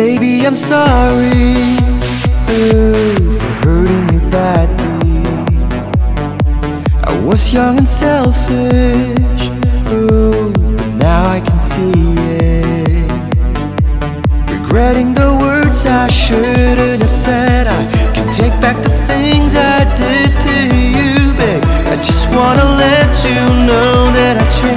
Baby, I'm sorry for hurting you badly. I was young and selfish, but now I can see it. Regretting the words I shouldn't have said. I can take back the things I did to you, babe. I just wanna let you know that I changed.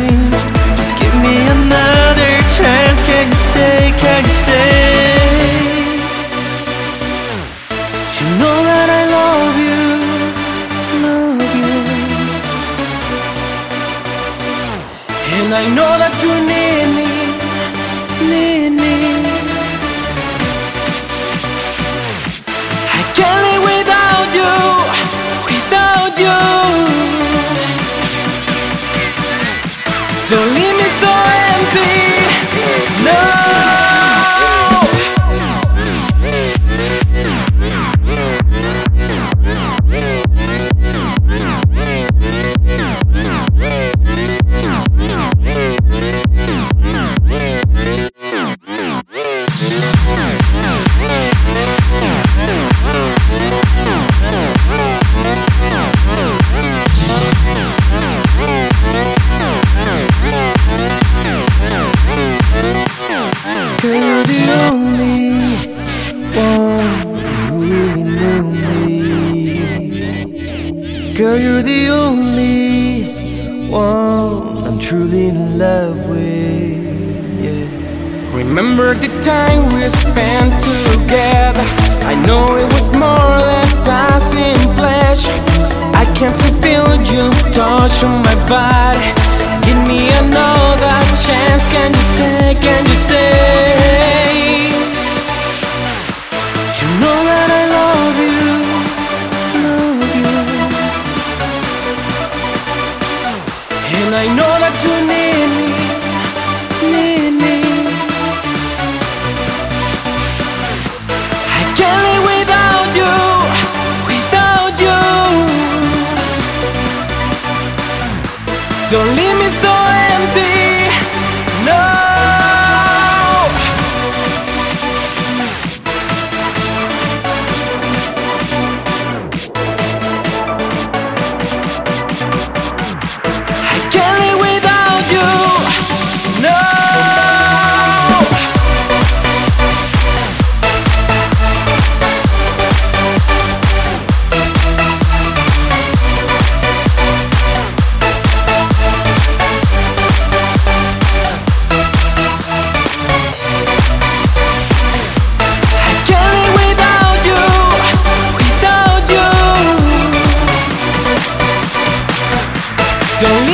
And I know that you need me, need me. I can't live without you, without you. Don't leave me so you're the only one who really knew me. Girl, you're the only one I'm truly in love with. Yeah. Remember the time we spent together. I know it was more than passing I know that you need Don't